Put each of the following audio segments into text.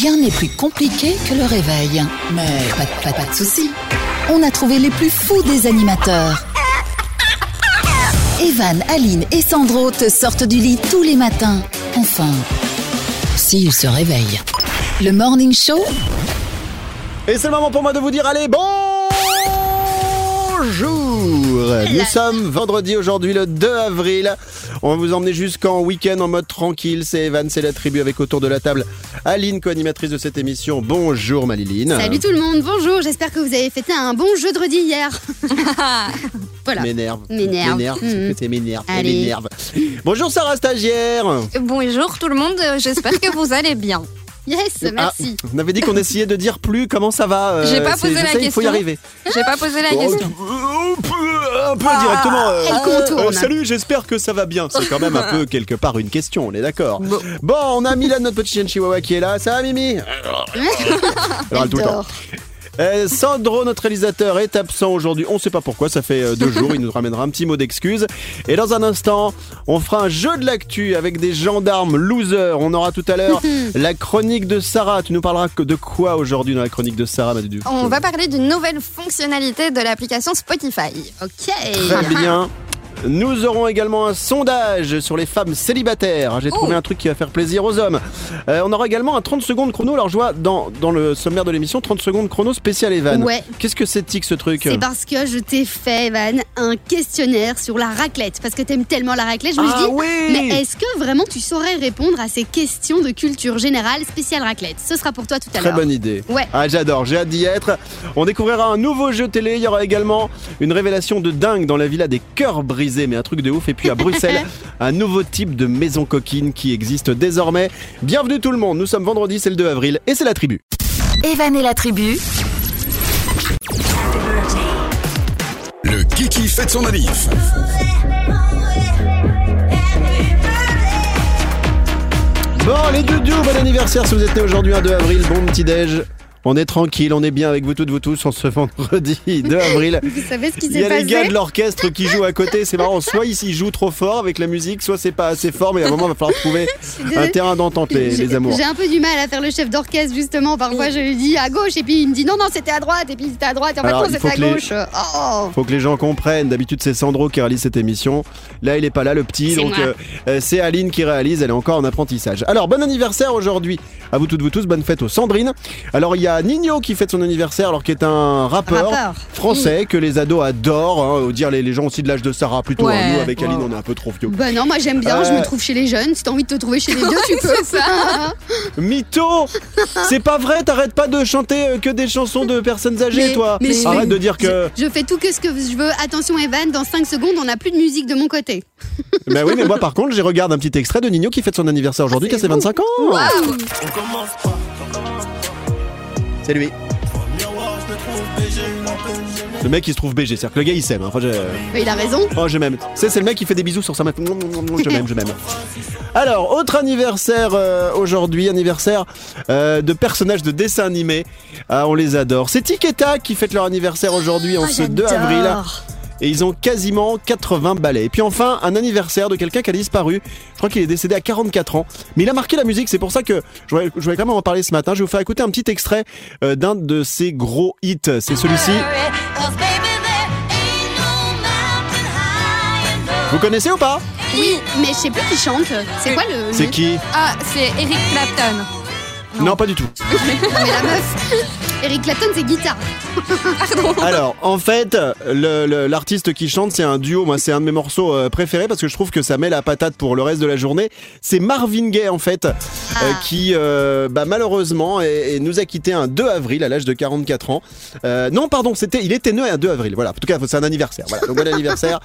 Rien n'est plus compliqué que le réveil. Mais pas, de- soucis. On a trouvé les plus fous des animateurs. Evan, Aline et Sandro te sortent du lit tous les matins. Enfin, s'ils se réveillent. Le Morning Show, Et c'est le moment pour moi de vous dire allez, bonjour Nous sommes vendredi aujourd'hui le 2 avril. On va vous emmener jusqu'en week-end en mode tranquille. C'est Evan, c'est la tribu avec autour de la table Aline, co-animatrice de cette émission. Bonjour Maliline. Salut tout le monde, bonjour, j'espère que vous avez fêté un bon jeudi hier. voilà. M'énerve. M'énerve. M'énerve. C'est C'est m'énerve. Elle Allez. m'énerve. Bonjour Sarah Stagiaire. Bonjour tout le monde, j'espère que vous allez bien. Yes, merci. Ah, on avait dit qu'on essayait de dire plus comment ça va. euh, J'ai pas posé la sais, Il faut y question. arriver. J'ai pas posé la Oh, question. Un peu, un peu directement. euh, euh, salut, j'espère que ça va bien. C'est quand même un peu quelque part une question, on est d'accord. Bon. Bon, on a Milan, notre petit chien chihuahua qui est là. Ça va, Mimi? Alors, elle tout le temps. Euh, Sandro, notre réalisateur, est absent aujourd'hui. On sait pas pourquoi, ça fait euh, deux jours. Il nous ramènera un petit mot d'excuse. Et dans un instant, on fera un jeu de l'actu avec des gendarmes losers. On aura tout à l'heure la chronique de Sarah. Tu nous parleras de quoi aujourd'hui dans la chronique de Sarah, Madu On va parler d'une nouvelle fonctionnalité de l'application Spotify. Ok. Très bien. Nous aurons également un sondage sur les femmes célibataires. J'ai trouvé un truc qui va faire plaisir aux hommes. Euh, on aura également un 30 secondes chrono. Alors je vois dans, dans le sommaire de l'émission 30 secondes chrono spécial Evan. Ouais. Qu'est-ce que c'est tic ce truc? C'est parce que je t'ai fait, Evan, un questionnaire sur la raclette. Parce que t'aimes tellement la raclette, je me Ah suis dit, oui mais est-ce que vraiment tu saurais répondre à ces questions de culture générale spéciale raclette? Ce sera pour toi tout à Très l'heure. bonne idée. Ouais. Ah, j'adore, j'ai hâte d'y être. On découvrira un nouveau jeu télé. Il y aura également une révélation de dingue dans la villa des cœurs brisés, mais un truc de ouf. Et puis à Bruxelles, un nouveau type de maison coquine qui existe désormais. Bienvenue tout le monde. Nous sommes vendredi, c'est le 2 avril et c'est la tribu. Evan et la tribu, Le Kiki fête son manif. Bon, les doudous, bon anniversaire si vous êtes né aujourd'hui un 2 avril, bon petit déj. On est tranquille, on est bien avec vous toutes, vous tous, en ce vendredi 2 avril. Vous savez ce qui Il y a les gars de l'orchestre qui jouent à côté, c'est marrant. Soit ils ils jouent trop fort avec la musique, soit c'est pas assez fort, mais à un moment il va falloir trouver un terrain d'entente, les, amours. J'ai un peu du mal à faire le chef d'orchestre justement. Parfois je lui dis à gauche et puis il me dit non non c'était à droite et puis c'était à droite et en fait non il c'était à les- gauche. Oh. Faut que les gens comprennent. D'habitude, c'est Sandro qui réalise cette émission. Là, il est pas là, le petit. Donc, euh, euh, c'est Aline qui réalise. Elle est encore en apprentissage. Alors, bon anniversaire aujourd'hui. À vous toutes, vous tous. Bonne fête aux Sandrine. Alors, il y a Nino qui fête son anniversaire, alors qui est un rappeur, Rappeur. français que les ados adorent. Hein, dire les, les gens aussi de l'âge de Sarah, plutôt. Ouais. hein. Nous, avec Aline, on est un peu trop vieux. Bah non moi j'aime bien, je me trouve chez les jeunes. Si t'as envie de te trouver chez les vieux tu peux. C'est ça. Mytho C'est pas vrai, t'arrêtes pas de chanter euh, que des chansons de personnes âgées, Mais- toi. mais Arrête fais- de dire que. Je fais tout que ce que je veux. Attention Evan, dans 5 secondes on n'a plus de musique de mon côté. Bah oui, mais moi, par contre, j'ai regardé un petit extrait de Nino qui fête son anniversaire aujourd'hui, qui a ses 25 ans. C'est lui. Le mec il se trouve BG, c'est-à-dire que le gars il s'aime. hein. Enfin, je... Mais il a raison. Oh, je m'aime. C'est, c'est le mec qui fait des bisous sur sa meuf. Je m'aime, je m'aime. Alors, autre anniversaire euh, aujourd'hui, anniversaire euh, de personnages de dessins animés. Ah, on les adore. C'est Tic et Tac qui fêtent leur anniversaire aujourd'hui en Ah, ce 2 avril. j'adore. Et ils ont quasiment 80 balais. Et puis enfin, un anniversaire de quelqu'un qui a disparu. Je crois qu'il est décédé à 44 ans. Mais il a marqué la musique. C'est pour ça que je voulais, je voulais quand même en parler ce matin. Je vais vous faire écouter un petit extrait euh, d'un de ses gros hits. C'est celui-ci. Vous connaissez ou pas? Oui, mais je sais plus qui chante. C'est quoi le. C'est qui? Ah, c'est Eric Clapton. non. pas du tout. Non, mais la meuf. Eric Clapton c'est guitare. Alors, en fait, le- le- l'artiste qui chante, c'est un duo. Moi, c'est un de mes morceaux euh, préférés parce que je trouve que ça met la patate pour le reste de la journée. C'est Marvin Gaye, en fait, euh, qui, euh, bah, malheureusement, est- nous a quitté un 2 avril à l'âge de 44 ans. Non, pardon, c'était, il était né un 2 avril. Voilà. En tout cas, c'est un anniversaire. Voilà. Donc, bon anniversaire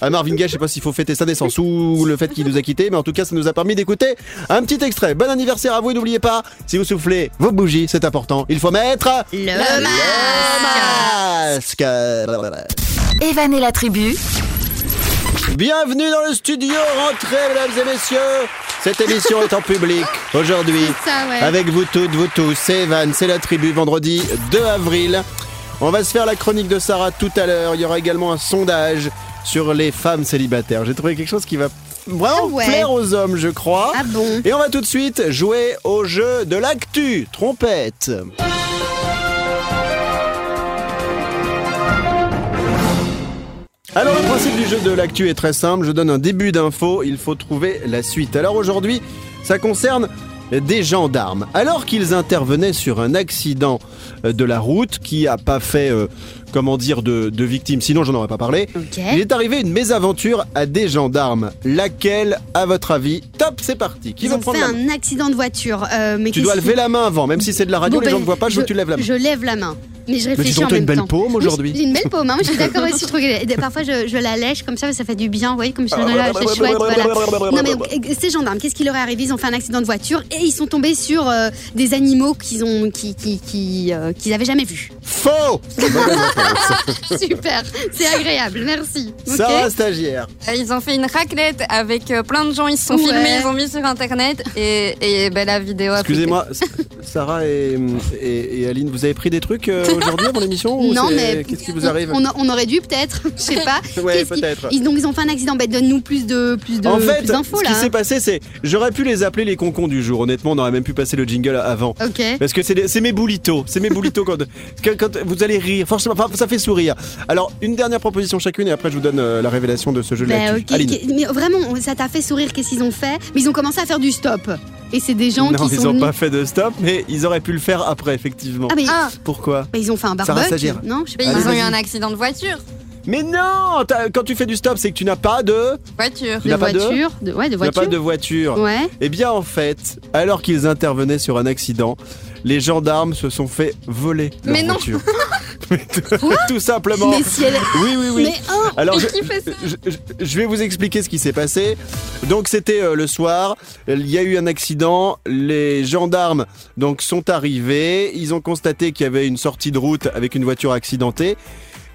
à Marvin Gaye. Je sais pas s'il faut fêter sa naissance ou le fait qu'il nous a quitté, mais en tout cas, ça nous a permis d'écouter un petit extrait. Bon anniversaire à vous et n'oubliez pas, si vous soufflez vos bougies, c'est important. Il faut mettre Le masque. Evan et la tribu, Bienvenue dans le studio, rentrez mesdames et messieurs. Cette émission est en public aujourd'hui. Ouais. Avec vous toutes, vous tous. C'est Evan, c'est la tribu, vendredi 2 avril. On va se faire la chronique de Sarah tout à l'heure. Il y aura également un sondage sur les femmes célibataires. J'ai trouvé quelque chose qui va vraiment Ah ouais. plaire aux hommes, je crois. Ah bon Et on va tout de suite jouer au jeu de l'actu. Trompette. Alors le principe du jeu de l'actu est très simple, je donne un début d'info, il faut trouver la suite. Alors aujourd'hui, ça concerne des gendarmes. Alors qu'ils intervenaient sur un accident euh, de la route qui a pas fait, euh, comment dire, de, de victimes, sinon j'en aurais pas parlé, il est arrivé une mésaventure à des gendarmes. Laquelle, à votre avis? Top, c'est parti. Qui Ils veut ont prendre fait un accident de voiture. euh, mais Tu dois lever la main avant, même si c'est de la radio, Bon, les gens ben, ne voient pas, je veux que tu lèves la main. Je lève la main. Mais je Mais réfléchis donc, en même une belle temps. paume aujourd'hui. J'ai une belle paume, hein, moi je suis d'accord aussi. Je trouve que parfois je, je la lèche comme ça, ça fait du bien. Vous voyez, comme je suis là, c'est chouette. Voilà. Non, mais donc, ces gendarmes, qu'est-ce qui leur est arrivé? Ils ont fait un accident de voiture et ils sont tombés sur euh, des animaux qu'ils ont, qui, qui, qui, euh, qu'ils avaient jamais vus. Faux Super, c'est agréable, merci. Sarah stagiaire. Euh, Ils ont fait une raclette avec euh, plein de gens, ils se sont Ouais. filmés, ils ont mis sur internet et, et ben, la vidéo a Excusez-moi, Sarah et, et- et Aline, vous avez pris des trucs euh, aujourd'hui avant l'émission ou Non, mais Qu'est-ce qui vous arrive on, on aurait dû peut-être, je sais pas. Ouais, peut-être. Ils, donc ils ont fait un accident. Ben, donne-nous plus de plus de En fait, plus ce là. qui s'est passé, c'est j'aurais pu les appeler les concons du jour. Honnêtement, on aurait même pu passer le jingle avant. Ok. Parce que c'est mes boulitos, c'est mes boulitos quand, quand, quand vous allez rire, forcément, enfin, ça fait sourire. Alors, une dernière proposition chacune et après je vous donne euh, la révélation de ce jeu de Ben, l'actu. ok, Aline. ok. Mais vraiment, ça t'a fait sourire, qu'est-ce qu'ils ont fait? Mais ils ont commencé à faire du stop. Et c'est des gens non, qui ils sont. ont venus- pas fait de stop, mais ils auraient pu le faire après, effectivement. Ah, mais Ah, Pourquoi? Bah, ils ont fait un barbecue. Non, je sais mais pas. ils ont eu un accident de voiture. Mais non t'as- Quand tu fais du stop, c'est que tu n'as pas de. Voiture. Tu De n'as pas de- voiture. De... Ouais, de Tu n'as voiture. pas de voiture. Ouais. Eh bien, en fait, alors qu'ils intervenaient sur un accident, les gendarmes se sont fait voler leur Mais non. voiture. Tout, simplement. Mais si elle. Oui, oui, oui. Mais un. Alors, je, qui fait ça je- je- je vais vous expliquer ce qui s'est passé. Donc, c'était euh, le soir. Il y a eu un accident. Les gendarmes donc sont arrivés. Ils ont constaté qu'il y avait une sortie de route avec une voiture accidentée.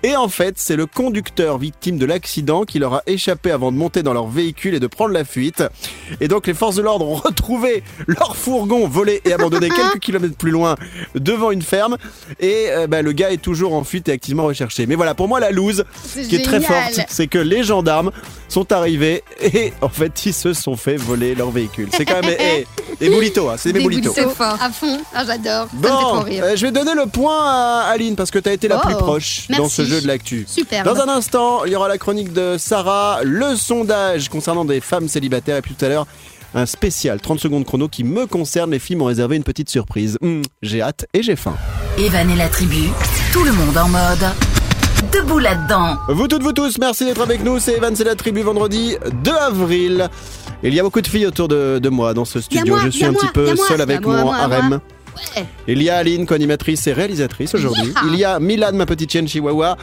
Et en fait, c'est le conducteur victime de l'accident qui leur a échappé avant de monter dans leur véhicule et de prendre la fuite. Et donc les forces de l'ordre ont retrouvé leur fourgon volé et abandonné quelques kilomètres plus loin devant une ferme. Et euh, bah, le gars est toujours en fuite et activement recherché. Mais voilà, pour moi la loose, qui est très forte, c'est que les gendarmes sont arrivés et en fait ils se sont fait voler leur véhicule. C'est quand même... eh, des boulitos, hein, c'est des boulitos. C'est fort. À fond. Ah, j'adore. Bon, euh, je vais donner le point à Aline parce que tu as été la Oh, plus proche dans ce jeu de l'actu. Super. Dans un instant, il y aura la chronique de Sarah, le sondage concernant des femmes célibataires et puis tout à l'heure un spécial 30 secondes chrono qui me concerne. Les filles m'ont réservé une petite surprise. Hum, j'ai hâte et j'ai faim. Evan et la tribu, tout le monde en mode. Debout là-dedans. Vous toutes, vous tous, merci d'être avec nous. C'est Evan, c'est la tribu vendredi 2 avril. Il y a beaucoup de filles autour de, de moi dans ce studio. moi, Je suis un moi, petit peu seul avec moi, mon moi, harem. Ouais. Il y a Aline, co-animatrice et réalisatrice aujourd'hui. Yeah. Il y a Milan, ma petite chienne chihuahua.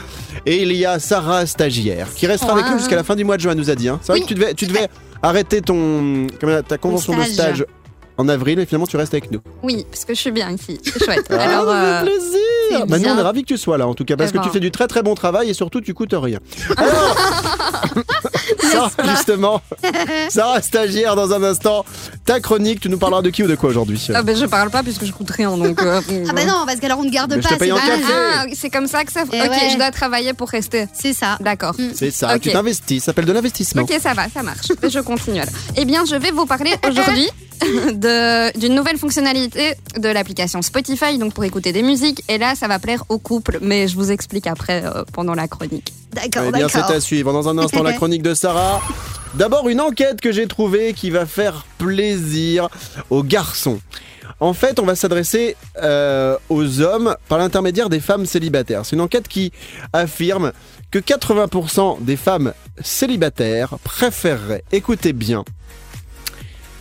Et il y a Sarah, stagiaire, qui restera avec nous jusqu'à la fin du mois de juin, nous a dit. hein. C'est vrai Oui, que tu devais, tu devais arrêter ton, ta convention de stage. en avril et finalement tu restes avec nous. Oui, parce que je suis bien ici. C'est chouette. Ah, Alors, euh, plaisir Bah, nous, on est ravis que tu sois là en tout cas, parce que tu fais du très très bon travail et surtout tu coûtes rien. Alors, Sarah, justement, Sarah, stagiaire dans un instant, ta chronique, tu nous parleras de qui ou de quoi aujourd'hui ah ben, je parle pas puisque je coûte rien. Donc, euh, Ah bah non, parce qu'alors on ne garde Mais je pas. te paye en pas- café. Ah, c'est comme ça que ça. Ok, Eh ouais. je dois travailler pour rester. C'est ça. D'accord. C'est ça, Ok. tu t'investis, ça s'appelle de l'investissement. Ok, ça va, ça marche. Je continue alors. Eh bien, je vais vous parler aujourd'hui d'une nouvelle fonctionnalité de l'application Spotify, donc pour écouter des musiques. Et là, ça va plaire aux couples, mais je vous explique après euh, pendant la chronique. D'accord, Eh bien, c'est d'accord. à suivre. Dans un instant, la chronique de Sarah. D'abord, une enquête que j'ai trouvée qui va faire plaisir aux garçons. En fait, on va s'adresser euh, aux hommes par l'intermédiaire des femmes célibataires. C'est une enquête qui affirme que 80% des femmes célibataires préféreraient, écoutez bien,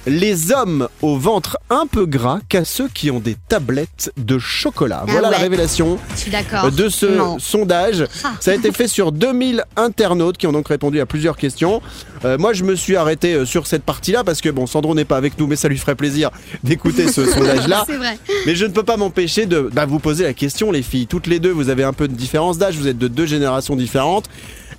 les hommes au ventre un peu gras qu'à ceux qui ont des tablettes de chocolat. Ah voilà la révélation de ce Non. sondage. Ah. Ça a été fait sur 2000 internautes qui ont donc répondu à plusieurs questions. Euh, moi, je me suis arrêté euh, sur cette partie-là parce que, bon, Sandro n'est pas avec nous, mais ça lui ferait plaisir d'écouter ce sondage-là. Mais je ne peux pas m'empêcher de bah, vous poser la question, les filles. Toutes les deux, vous avez un peu de différence d'âge, vous êtes de deux générations différentes.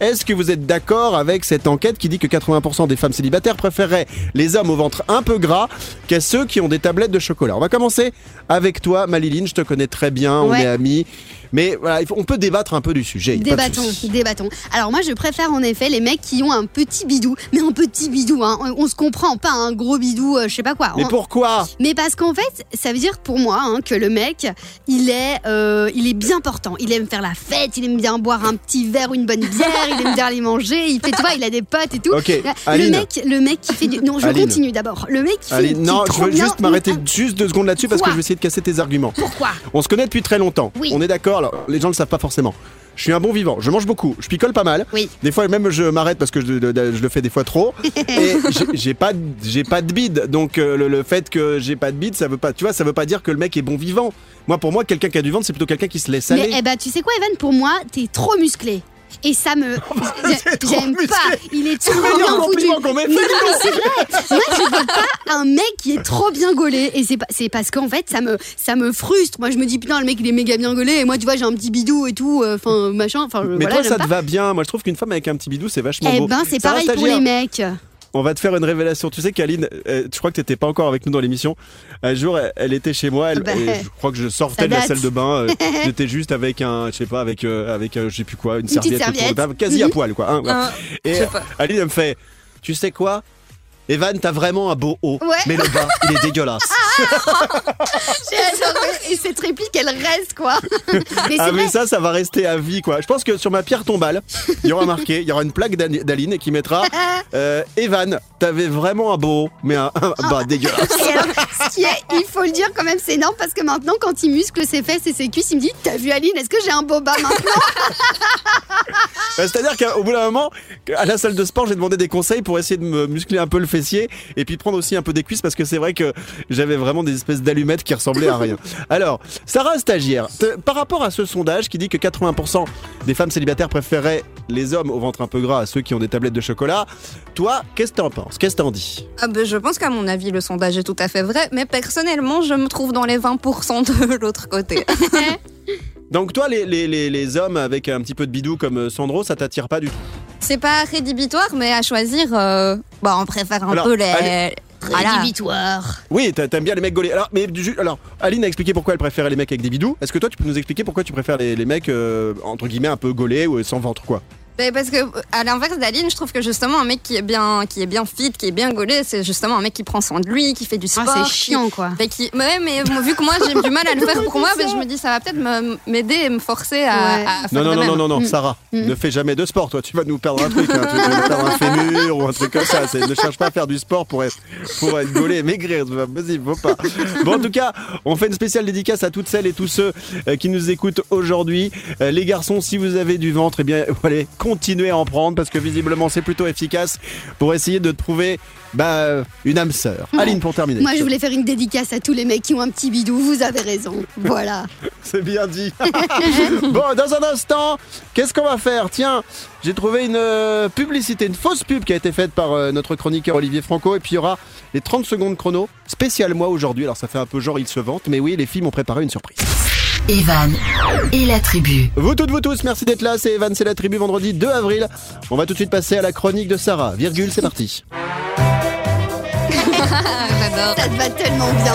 Est-ce que vous êtes d'accord avec cette enquête qui dit que 80% des femmes célibataires préféreraient les hommes au ventre un peu gras qu'à ceux qui ont des tablettes de chocolat? On va commencer avec toi, Maliline. Je te connais très bien, on Ouais. est amis. Mais voilà, on peut débattre un peu du sujet. Débattons, débattons. Alors moi je préfère en effet les mecs qui ont un petit bidou, mais un petit bidou, hein. on, on se comprend, pas un gros bidou, euh, je sais pas quoi. Mais On- pourquoi? Mais parce qu'en fait, ça veut dire pour moi hein, que le mec, il est, euh, il est bien portant. Il aime faire la fête, il aime bien boire un petit verre ou une bonne bière, il aime bien aller manger. Il fait, tu vois, il a des potes et tout. Le Aline. mec, le mec qui fait du. Non, je Aline. continue d'abord. Le mec qui fait. Allez, qui non, je veux juste m'arrêter juste deux secondes là-dessus parce que je vais essayer de casser tes arguments. Pourquoi? On se connaît depuis très longtemps. Oui. On est d'accord. Alors, les gens ne le savent pas forcément. Je suis un bon vivant. Je mange beaucoup. Je picole pas mal. Oui. Des fois même je m'arrête parce que je, je- je le fais des fois trop. Et j'ai- pas de- j'ai pas de bide. Donc euh, le, le fait que j'ai pas de bide, ça veut pas. Tu vois, ça veut pas dire que le mec est bon vivant. Moi, pour moi, quelqu'un qui a du ventre, c'est plutôt quelqu'un qui se laisse Mais aller. eh ben, tu sais quoi, Evan? Pour moi, t'es trop musclé. Et ça me. trop J'aime pas. Il est trop bien foutu. non, mais c'est vrai. Moi, je veux pas un mec qui est trop bien gaulé. Et c'est pas- c'est parce qu'en fait, ça me, ça me frustre. Moi, je me dis, putain, le mec, il est méga bien gaulé. Et moi, tu vois, j'ai un petit bidou et tout. euh, Enfin, machin. Enfin, Mais voilà, toi, ça pas. te va bien. Moi, je trouve qu'une femme avec un petit bidou, c'est vachement Eh beau. ben, c'est pareil pour les mecs. On va te faire une révélation. Tu sais qu'Aline, euh, je crois que t'étais pas encore avec nous dans l'émission. Un jour, elle, elle était chez moi. Elle, Bah, et je crois que je sortais de la salle de bain. euh, J'étais juste avec un, je sais pas, avec euh, avec euh, je sais plus quoi, une, serviette, autour de serviette. la table, quasi à poil quoi. hein, et. Aline elle me fait, tu sais quoi, Evan, t'as vraiment un beau haut, Ouais. mais le bas, il est dégueulasse. J'ai adoré. Et cette réplique, elle reste, quoi. Mais Ah mais vrai. ça, ça va rester à vie quoi. Je pense que sur ma pierre tombale, il y aura marqué, il y aura une plaque d'Aline qui mettra euh, Evan, t'avais vraiment un beau haut, mais un, un bas dégueulasse. Et alors, ce qui est, il faut le dire quand même, c'est énorme parce que maintenant, quand il muscle ses fesses et ses cuisses, il me dit T'as vu Aline, est-ce que j'ai un boba maintenant Bah, C'est-à-dire qu'au bout d'un moment, à la salle de sport, j'ai demandé des conseils pour essayer de me muscler un peu le fessier et puis prendre aussi un peu des cuisses parce que c'est vrai que j'avais vraiment des espèces d'allumettes qui ressemblaient à rien. Alors, Sarah stagiaire, par rapport à ce sondage qui dit que 80% des femmes célibataires préféraient les hommes au ventre un peu gras à ceux qui ont des tablettes de chocolat, toi, qu'est-ce que t'en penses? Qu'est-ce que t'en dis? Ah ben, je pense qu'à mon avis, le sondage est tout à fait vrai, mais personnellement, je me trouve dans les 20% de l'autre côté. Donc toi, les, les, les, les hommes avec un petit peu de bidou comme Sandro, ça t'attire pas du tout? C'est pas rédhibitoire, mais à choisir, euh, bah, on préfère un Alors, peu les. allez. Voilà. Rédhibitoire. Oui, t'a- t'aimes bien les mecs gaulés. Alors, mais du- alors, Aline a expliqué pourquoi elle préférait les mecs avec des bidous. Est-ce que toi, tu peux nous expliquer pourquoi tu préfères les, les mecs euh, entre guillemets un peu gaulés ou sans ventre quoi? Ben, parce que à l'inverse d'Aline, je trouve que justement un mec qui est bien, qui est bien fit, qui est bien gaulé, c'est justement un mec qui prend soin de lui, qui fait du sport. Ah, c'est qui- chiant, quoi. ben, qui- ouais, mais bon, vu que moi j'ai du mal à le faire pour moi, ben, je me dis ça va peut-être m'aider et me forcer à, Ouais. à faire Non, non, de non, même. non, non, non, Mm. Sarah, Mm. ne fais jamais de sport, toi. Tu vas nous perdre un truc. hein. Tu vas nous perdre un fémur ou un truc comme ça. Ne cherche pas à faire du sport pour être, pour être gaulé et maigrir. Possible, faut pas. Bon, en tout cas, on fait une spéciale dédicace à toutes celles et tous ceux euh, qui nous écoutent aujourd'hui. Euh, les garçons, si vous avez du ventre, eh bien, allez, continuez à en prendre parce que visiblement, c'est plutôt efficace pour essayer de trouver bah, une âme sœur. Aline, pour terminer. Moi, je voulais faire une dédicace à tous les mecs qui ont un petit bidou. Vous avez raison. Voilà. C'est bien dit. bon, dans un instant, qu'est-ce qu'on va faire? Tiens, j'ai trouvé une euh, publicité, une fausse pub qui a été faite par euh, notre chroniqueur Olivier Franco. Et puis il y aura les 30 secondes chrono, spécial moi aujourd'hui. Alors ça fait un peu genre il se vante, mais oui, les filles m'ont préparé une surprise. Evan et la tribu. Vous toutes, vous tous, merci d'être là. C'est Evan, c'est la tribu vendredi 2 avril. On va tout de suite passer à la chronique de Sarah. Virgule, c'est parti. J'adore. Ça te va tellement bien.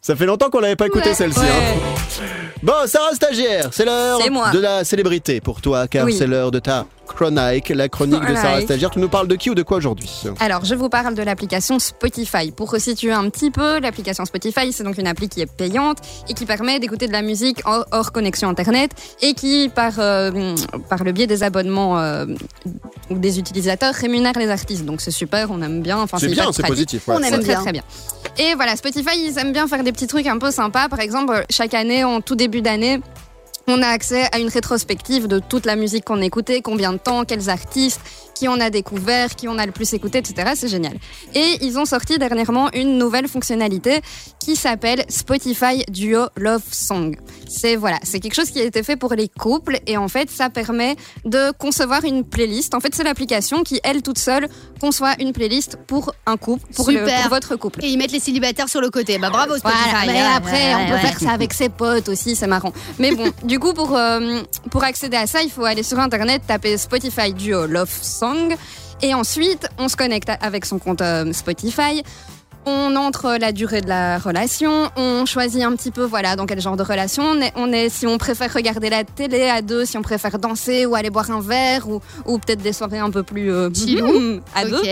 Ça fait longtemps qu'on l'avait pas écouté Ouais. celle-ci. Ouais. hein. Bon, Sarah Stagiaire, c'est l'heure C'est moi. de la célébrité pour toi, car Oui. c'est l'heure de ta chronique, la chronique de Sarah. Stagiaire. Tu nous parles de qui ou de quoi aujourd'hui? Alors, je vous parle de l'application Spotify. Pour resituer un petit peu, l'application Spotify, c'est donc une appli qui est payante et qui permet d'écouter de la musique hors, hors connexion Internet et qui, par, euh, par le biais des abonnements euh, ou des utilisateurs, rémunère les artistes. Donc, c'est super, on aime bien. Enfin, C'est bien, c'est positif. ouais. On aime C'est très très bien. Et voilà, Spotify, ils aiment bien faire des petits trucs un peu sympas. Par exemple, chaque année, en tout début d'année, on a accès à une rétrospective de toute la musique qu'on a écoutée, combien de temps, quels artistes, qui on a découvert, qui on a le plus écouté, etc. C'est génial. Et ils ont sorti dernièrement une nouvelle fonctionnalité qui s'appelle Spotify Duo Love Song. C'est voilà, c'est quelque chose qui a été fait pour les couples et en fait, ça permet de concevoir une playlist. En fait, c'est l'application qui elle toute seule conçoit une playlist pour un couple, pour, le- Super. pour votre couple. Et ils mettent les célibataires sur le côté. Bah bravo Spotify. Voilà, mais après, ouais, on peut ouais. faire ça avec ses potes aussi, c'est marrant. Mais bon, du coup, pour, euh, pour accéder à ça, il faut aller sur Internet, taper Spotify Duo Love Song. Et ensuite, on se connecte avec son compte euh, Spotify. On entre la durée de la relation, on choisit un petit peu voilà dans quel genre de relation on est, on est si on préfère regarder la télé à deux, si on préfère danser ou aller boire un verre ou, ou peut-être des soirées un peu plus euh, à deux.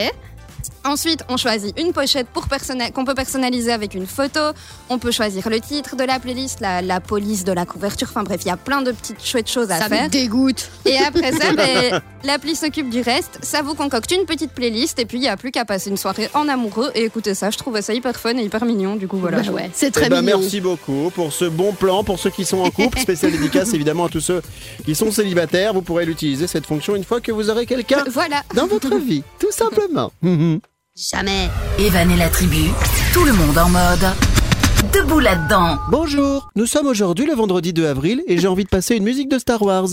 Ensuite, on choisit une pochette pour qu'on peut personnaliser avec une photo. On peut choisir le titre de la playlist, la, la police de la couverture. Enfin bref, il y a plein de petites chouettes choses à Ça faire. me dégoûte. Et après ça, ben, l'appli s'occupe du reste. Ça vous concocte une petite playlist et puis il n'y a plus qu'à passer une soirée en amoureux et écouter ça. Je trouvais ça hyper fun et hyper mignon. Du coup, voilà. Bah ouais, c'est très Eh ben, mignon. merci beaucoup pour ce bon plan pour ceux qui sont en couple. Spécial dédicace évidemment à tous ceux qui sont célibataires. Vous pourrez l'utiliser cette fonction une fois que vous aurez quelqu'un Voilà. dans votre vie, tout simplement. Jamais. Evan et la tribu, tout le monde en mode debout là-dedans. Bonjour, nous sommes aujourd'hui le vendredi 2 avril et j'ai envie de passer une musique de Star Wars.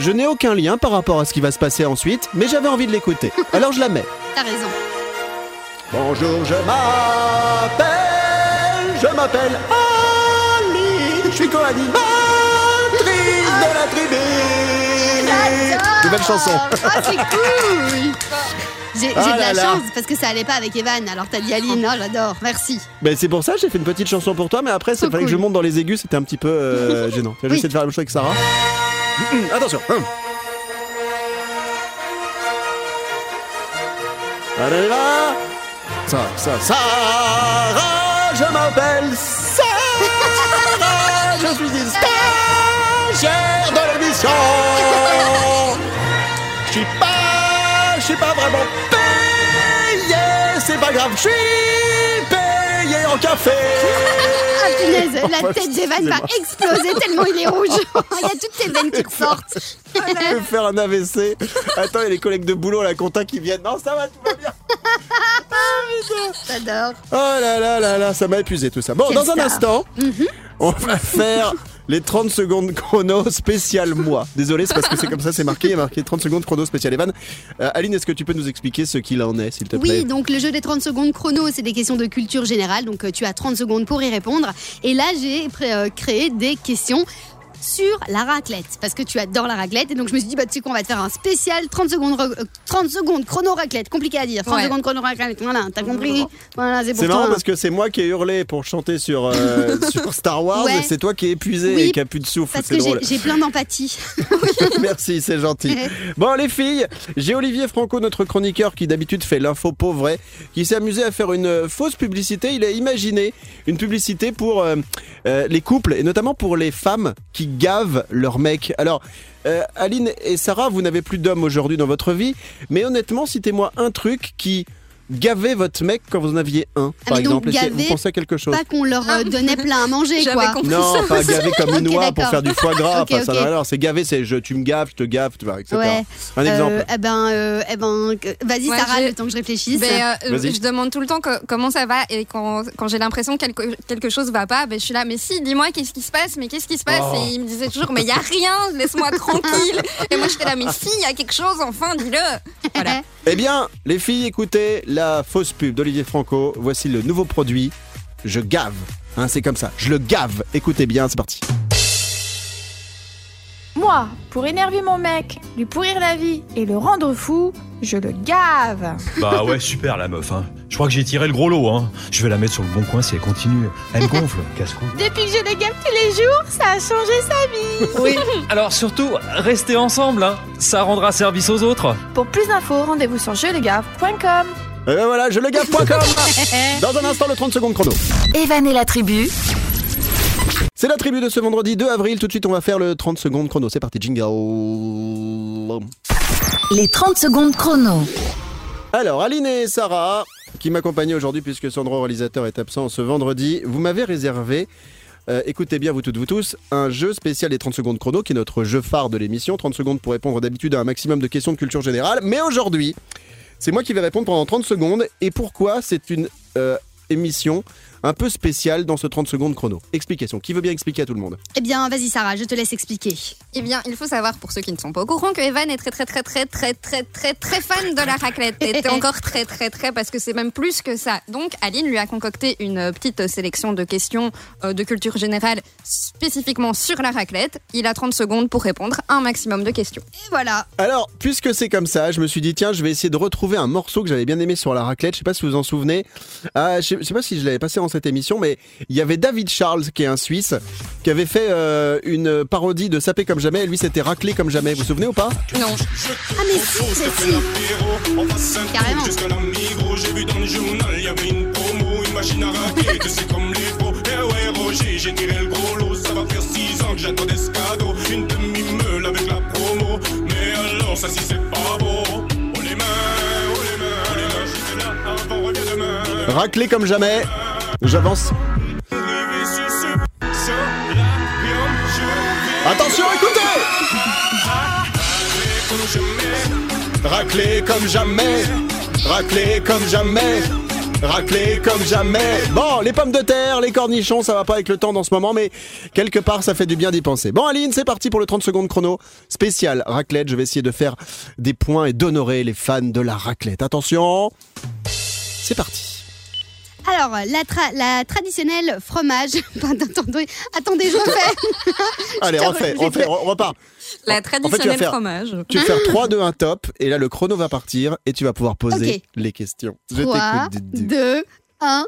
Je n'ai aucun lien par rapport à ce qui va se passer ensuite, mais j'avais envie de l'écouter. Alors je la mets. T'as raison. Bonjour, je m'appelle, je m'appelle Ali, je suis co-animatrice de la tribu. Nouvelle chanson. Ah, c'est cool. J'ai j'ai Ah de là la là. chance parce que ça allait pas avec Evan. Alors t'as dit Aline, non, j'adore. Merci. Ben, c'est pour ça que j'ai fait une petite chanson pour toi, mais après, c'est Trop fallait que je cool. monte dans les aigus, c'était un petit peu euh, gênant. Essayé de faire la même chose avec Sarah. Attention. Hum. Allez, on y va. Ça, ça, Sarah, je m'appelle Sarah, je suis une stagiaire de Je suis pas, je suis pas vraiment payé, c'est pas grave, je suis payé en café. Ah punaise, la Enfin, tête d'Evan va exploser tellement il est rouge. il y a toutes tes veines qui ressortent. Je vais faire un AVC. Attends, il y a les collègues de boulot à la compta qui viennent. Non, ça va, tout va bien. J'adore. Oh là là là là, ça m'a épuisé tout ça. Bon, Quelle dans un star. instant, on va faire les 30 secondes chrono spécial moi. Désolé, c'est parce que c'est comme ça, c'est marqué. Il y a marqué 30 secondes chrono spécial Evan. Euh, Aline, est-ce que tu peux nous expliquer ce qu'il en est, s'il te plaît? Oui, donc le jeu des 30 secondes chrono, c'est des questions de culture générale. Donc euh, tu as 30 secondes pour y répondre. Et là, j'ai euh, créé des questions sur la raclette. Parce que tu adores la raclette. Et donc je me suis dit bah tu sais quoi on va te faire un spécial 30 secondes re- euh, 30 secondes chrono raclette. Compliqué à dire. 30 Ouais. secondes chrono raclette. Voilà t'as compris. Voilà c'est pour marrant toi parce que c'est moi qui ai hurlé pour chanter sur, euh, sur Star Wars. Ouais. c'est toi qui es épuisé Oui, et qui a plus de souffle. parce que j'ai plein d'empathie. Merci, c'est gentil. Bon, les filles, j'ai Olivier Franco, notre chroniqueur, qui d'habitude fait l'info pauvre qui s'est amusé à faire une euh, fausse publicité. Il a imaginé une publicité pour euh, les couples et notamment pour les femmes qui gavent leur mec. Alors, euh, Aline et Sarah, vous n'avez plus d'hommes aujourd'hui dans votre vie, mais honnêtement, citez-moi un truc qui gavait votre mec quand vous en aviez un, Ah, par mais donc exemple. Gaver, Vous pensez à quelque chose pas qu'on leur euh, donnait plein à manger J'avais quoi compris. non, pas gaver comme une Ok, oie pour d'accord. faire du foie gras. Ok, enfin, ça n'a ok. rien à voir. C'est gaver, c'est je, tu me gaves, je te gave, tu vois, etc. ouais Un exemple. Euh, eh ben euh, eh ben que- vas-y Ouais, Sarah j'ai- le temps que je réfléchisse Ben, euh, Vas-y. je demande tout le temps que- comment ça va et quand, quand j'ai l'impression que quelque, quelque chose va pas, ben, je suis là, mais si, dis-moi qu'est-ce qui se passe, mais qu'est-ce qui se passe? Oh. Et il me disait toujours, mais il y a rien, laisse-moi tranquille. Et moi j'étais là, mais si, il y a quelque chose, enfin, dis-le. Voilà. Eh bien, les filles, écoutez la fausse pub d'Olivier Franco. Voici le nouveau produit. Je gave. Hein, c'est comme ça. Je le gave. Écoutez bien, c'est parti. Moi, pour énerver mon mec, lui pourrir la vie et le rendre fou, je le gave. Bah ouais, super la meuf. Hein. Je crois que j'ai tiré le gros lot. Hein. Je vais la mettre sur le bon coin si elle continue. Elle me gonfle, casse-cou. Depuis que je le gave tous les jours, ça a changé sa vie. Oui, alors surtout, restez ensemble. Hein. Ça rendra service aux autres. Pour plus d'infos, rendez-vous sur jelegave.com. Et ben voilà, je le gave.com. Dans un instant, le 30 secondes chrono. Evan et la tribu, C'est la tribu de ce vendredi 2 avril. Tout de suite, on va faire le 30 secondes chrono. C'est parti, jingle. les 30 secondes chrono. Alors, Aline et Sarah, qui m'accompagnaient aujourd'hui puisque Sandro, réalisateur, est absent ce vendredi, vous m'avez réservé, euh, écoutez bien vous toutes, vous tous, un jeu spécial des 30 secondes chrono, qui est notre jeu phare de l'émission. 30 secondes pour répondre d'habitude à un maximum de questions de culture générale. Mais aujourd'hui, c'est moi qui vais répondre pendant 30 secondes. Et pourquoi c'est une euh, émission un peu spécial dans ce 30 secondes chrono. Explication. Qui veut bien expliquer à tout le monde? Eh bien, vas-y Sarah, je te laisse expliquer. Eh bien, il faut savoir pour ceux qui ne sont pas au courant que Evan est très très très très très très très très fan de la raclette. Et t'es encore très très très parce que c'est même plus que ça. Donc Aline lui a concocté une euh, petite sélection de questions euh, de culture générale spécifiquement sur la raclette. Il a 30 secondes pour répondre à un maximum de questions. Et voilà. Alors, puisque c'est comme ça, je me suis dit, tiens, je vais essayer de retrouver un morceau que j'avais bien aimé sur la raclette. Je sais pas si vous vous en souvenez. Ah, je sais, pas si je l'avais passé dans cette émission, mais il y avait David Charles, qui est un Suisse, qui avait fait euh, une parodie de Sapé comme jamais. Et lui, c'était raclé comme jamais. Vous vous souvenez ou pas? Non. Ah mais si, c'est si. Carrément. Jusqu'à la Migros, j'ai vu dans le journal, y avait une promo, une machine à raquer, que c'est comme les pros. Eh ouais, Roger, j'ai tiré le gros lot, ça va faire 6 ans que j'attendais ce cadeau. Une demi-meule avec la promo, mais alors ça si c'est pas beau. Oh les mains, oh les mains, oh les mains, j'étais là avant, reviens demain. Raclé comme jamais. J'avance. Attention, écoutez. Raclé comme jamais. Raclé comme jamais. Raclé comme jamais. Bon, les pommes de terre, les cornichons, ça va pas avec le temps dans ce moment, mais quelque part, ça fait du bien d'y penser. Bon, Aline, c'est parti pour le 30 secondes chrono spécial raclette. Je vais essayer de faire des points et d'honorer les fans de la raclette. Attention, c'est parti. Alors, la, tra- la traditionnelle fromage. Attendez, attendez, je refais. Allez, Je refais, re- refais, on repart. La En fait, tu traditionnelle faire- fromage. Tu vas faire 3, 2, 1 top, et là, le chrono va partir, et tu vas pouvoir poser Ok. les questions. Je 3, t'écoute. Didi. 2, 1,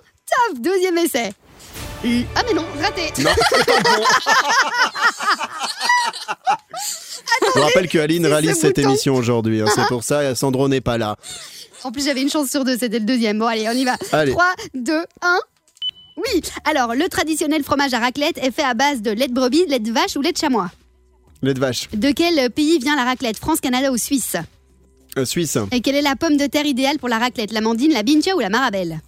top Deuxième essai. Ah mais non, raté. Non, c'est pas bon. Je rappelle que Aline réalise cette bouton. émission aujourd'hui. hein, c'est pour ça, Sandro n'est pas là. En plus, j'avais une chance sur deux, c'était le deuxième. Bon, allez, on y va. Allez. 3, 2, 1. Oui, alors le traditionnel fromage à raclette est fait à base de lait de brebis, lait de vache ou lait de chamois. Lait de vache. De quel pays vient la raclette? France, Canada ou Suisse? Euh, Suisse. Et quelle est la pomme de terre idéale pour la raclette? L'amandine, la bincha ou la marabelle?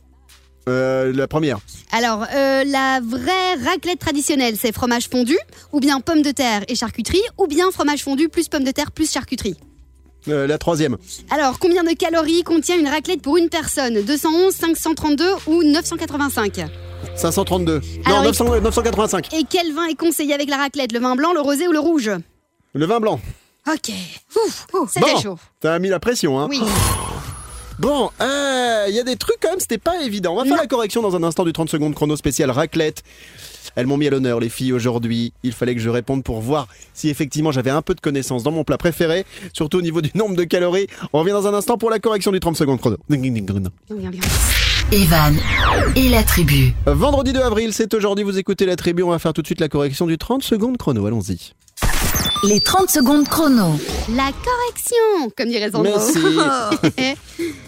Euh, la première. Alors, euh, la vraie raclette traditionnelle, c'est fromage fondu, ou bien pomme de terre et charcuterie, ou bien fromage fondu plus pomme de terre plus charcuterie? Euh, la troisième. Alors, combien de calories contient une raclette pour une personne? 211, 532 ou 985 532. Alors, non, il- 900 985. Et quel vin est conseillé avec la raclette? Le vin blanc, le rosé ou le rouge? Le vin blanc. Ok. Ouf, c'était Bon. chaud. T'as mis la pression, hein Oui. Bon, il y a des trucs quand même, c'était pas évident. On va faire la correction dans un instant du 30 secondes chrono spécial raclette. Elles m'ont mis à l'honneur, les filles, aujourd'hui. Il fallait que je réponde pour voir si effectivement j'avais un peu de connaissances dans mon plat préféré, surtout au niveau du nombre de calories. On revient dans un instant pour la correction du 30 secondes chrono. Evan et la tribu. Vendredi 2 avril, c'est aujourd'hui, vous écoutez la tribu. On va faire tout de suite la correction du 30 secondes chrono. Allons-y. Les 30 secondes chrono. La correction, comme dirait Sandro. Merci.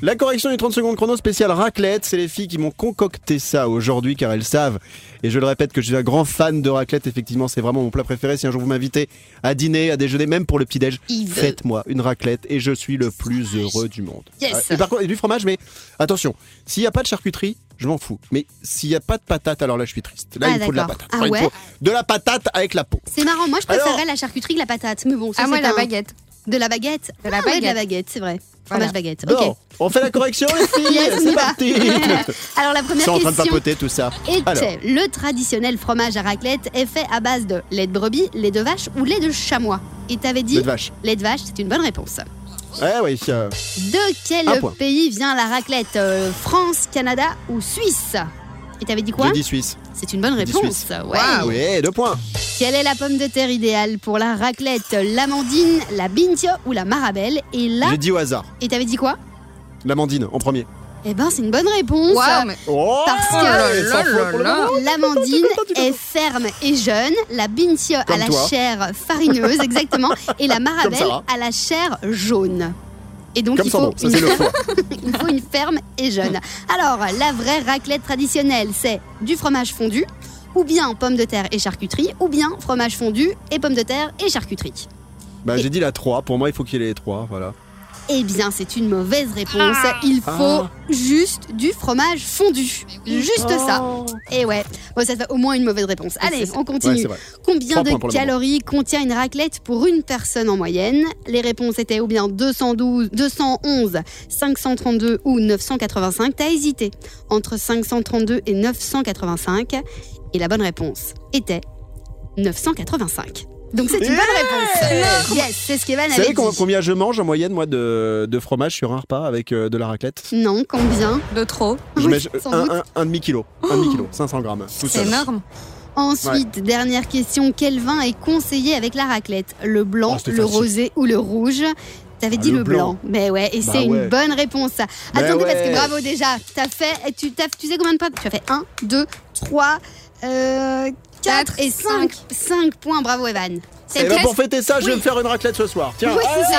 La correction du 30 secondes chrono spécial raclette, c'est les filles qui m'ont concocté ça aujourd'hui car elles savent, et je le répète que je suis un grand fan de raclette, effectivement c'est vraiment mon plat préféré. Si un jour vous m'invitez à dîner, à déjeuner, même pour le petit-déj, faites-moi une raclette et je suis le plus heureux du monde. Yes. Euh, Et par contre, et du fromage, mais attention, s'il n'y a pas de charcuterie, je m'en fous. Mais s'il n'y a pas de patate, alors là je suis triste. Là Ah, il faut de la patate. Ah Enfin, il ouais faut de la patate avec la peau. C'est marrant, moi je préférerais Alors- la charcuterie que la patate. Mais bon, ça, Ah, moi, c'est la un- baguette. De la baguette De la Ah ouais, de la baguette. baguette, c'est vrai. Voilà. Fromage baguette. Bon, on fait la correction les filles, Yes, c'est parti. Alors la première Ils sont en train de question papoter tout ça. Alors. le traditionnel fromage à raclette est fait à base de lait de brebis, lait de vache ou lait de chamois? Et t'avais dit Lait de vache. lait de vache, c'est une bonne réponse. Oui. euh, De quel Un point. pays vient la raclette Euh, France, Canada ou Suisse? Et t'avais dit quoi? J'ai dit Suisse. C'est une bonne J'ai dit réponse. Suisse. Ouais. Oui, deux points. Quelle est la pomme de terre idéale pour la raclette L'amandine, la bintia ou la marabelle? Et là, J'ai dit au hasard. et t'avais dit quoi? L'amandine en premier. Eh ben, c'est une bonne réponse. Mais Oh Parce que-. L'amandine est ferme et jeune, la bintia a Comme la toi. chair farineuse, exactement, et la marabelle a la chair jaune. Et donc Comme il, faut une, il faut ferme et jeune. Alors, la vraie raclette traditionnelle, c'est du fromage fondu, ou bien pommes de terre et charcuterie, ou bien fromage fondu et pommes de terre et charcuterie. Bah, j'ai dit la 3. Pour moi, il faut qu'il y ait les 3. Voilà. Eh bien, c'est une mauvaise réponse. Il faut Ah. juste du fromage fondu. Juste ça. Et ouais. Bon, ça fait au moins une mauvaise réponse. Allez, on continue. Combien de calories contient une raclette pour une personne en moyenne? Les réponses étaient ou bien 212, 211, 532 ou 985. T'as hésité entre 532 et 985. Et la bonne réponse était 985. Donc c'est une bonne réponse. Yes, c'est ce qu'Evan Vous avait savez com- dit. combien je mange en moyenne, moi, de, de fromage sur un repas avec euh, de la raclette? Non, combien? De trop. Je mets un, un- un demi-kilo. Un demi-kilo, 500 grammes. tout C'est seul. énorme. Ensuite, dernière question. Quel vin est conseillé avec la raclette? Le blanc, Oh, c'était le facile. rosé ou le rouge? T'avais Ah, dit le le blanc. blanc. Mais ouais, et Bah c'est ouais. une bonne réponse. Mais Attendez, parce que ouais. bravo déjà. T'as fait. Tu, t'as- tu sais combien de points Tu as fait 1, 2, 3, 4 Quatre, et 5. 5 points. Bravo, Evan. Et ben, pour fêter ça, je vais me faire une raclette ce soir. Tiens, Oui, c'est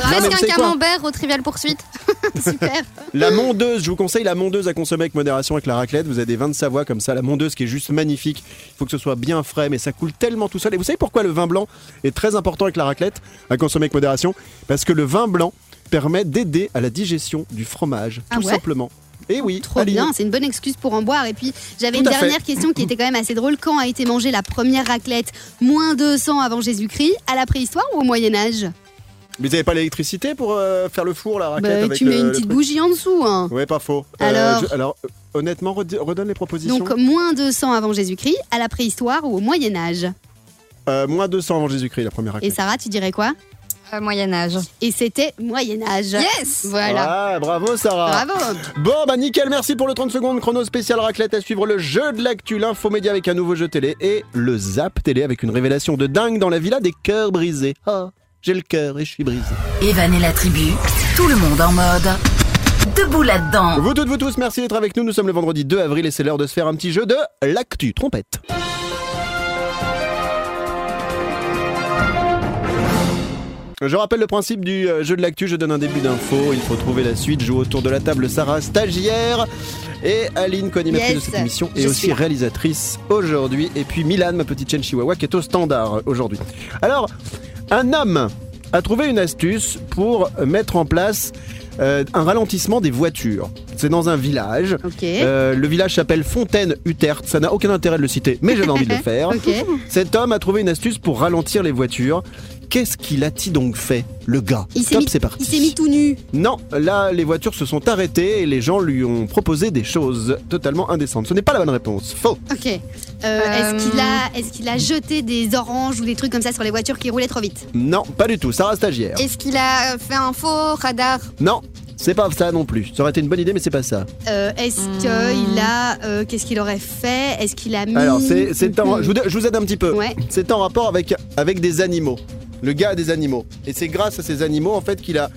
ça. presque un camembert au Trivial Poursuite. Super. La mondeuse, je vous conseille la mondeuse à consommer avec modération avec la raclette. Vous avez des vins de Savoie comme ça. La mondeuse qui est juste magnifique. Il faut que ce soit bien frais, mais ça coule tellement tout seul. Et vous savez pourquoi le vin blanc est très important avec la raclette à consommer avec modération? Parce que le vin blanc permet d'aider à la digestion du fromage, Ah tout ouais? simplement. Et oui, Trop bien, c'est une bonne excuse pour en boire. Et puis, j'avais une fait. dernière question qui était quand même assez drôle. Quand a été mangée la première raclette Moins 200 avant Jésus-Christ À la préhistoire ou au Moyen-Âge? Mais vous n'avez pas l'électricité pour euh, faire le four, la raclette Bah, avec Tu le- mets une petite bougie en dessous. Hein. Ouais, pas faux. Alors je- alors euh, honnêtement, redonne les propositions. Donc, moins 200 avant Jésus-Christ, à la préhistoire ou au Moyen-Âge? Euh, moins 200 avant Jésus-Christ, la première Et raclette. Sarah, tu dirais quoi? Euh, Moyen-Âge. Et c'était Moyen-Âge. Yes Voilà. Ah, bravo Sarah. Bravo Bon, bah nickel, merci pour le 30 secondes chrono spécial raclette à suivre le jeu de l'actu, l'infomédia avec un nouveau jeu télé et le zap télé avec une révélation de dingue dans la villa des cœurs brisés. Ah, j'ai le cœur et je suis brisé. Evan et la tribu, tout le monde en mode. Debout là-dedans. Vous toutes, vous tous, merci d'être avec nous. Nous sommes le vendredi 2 avril et c'est l'heure de se faire un petit jeu de l'actu. Trompette. Je rappelle le principe du euh, jeu de l'actu, je donne un début d'info, il faut trouver la suite, joue autour de la table Sarah, stagiaire, et Aline, co-animatrice Yes, de cette émission, et aussi réalisatrice aujourd'hui, et puis Milan, ma petite chaîne chihuahua, qui est au standard euh, aujourd'hui. Alors, un homme a trouvé une astuce pour mettre en place euh, un ralentissement des voitures. C'est dans un village. Euh, le village s'appelle Fontaine-Utert. Ça n'a aucun intérêt de le citer, mais j'avais envie de le faire. Cet homme a trouvé une astuce pour ralentir les voitures. Qu'est-ce qu'il a-t-il donc fait, le gars Il s'est Top, mis, c'est parti. il s'est mis tout nu. Non, là, les voitures se sont arrêtées et les gens lui ont proposé des choses totalement indécentes. Ce n'est pas la bonne réponse. Faux. Ok. Euh, Est-ce qu'il a, est-ce qu'il a jeté des oranges ou des trucs comme ça sur les voitures qui roulaient trop vite? Non, pas du tout. Sarah stagiaire. Est-ce qu'il a fait un faux radar? Non, c'est pas ça non plus. Ça aurait été une bonne idée, mais c'est pas ça. Euh, Est-ce qu'il a, euh, qu'est-ce qu'il aurait fait? Est-ce qu'il a mis Alors, c'est, c'est en- je, vous, je vous aide un petit peu. Ouais. C'est en rapport avec, avec des animaux. Le gars a des animaux. Et c'est grâce à ces animaux, en fait, qu'il a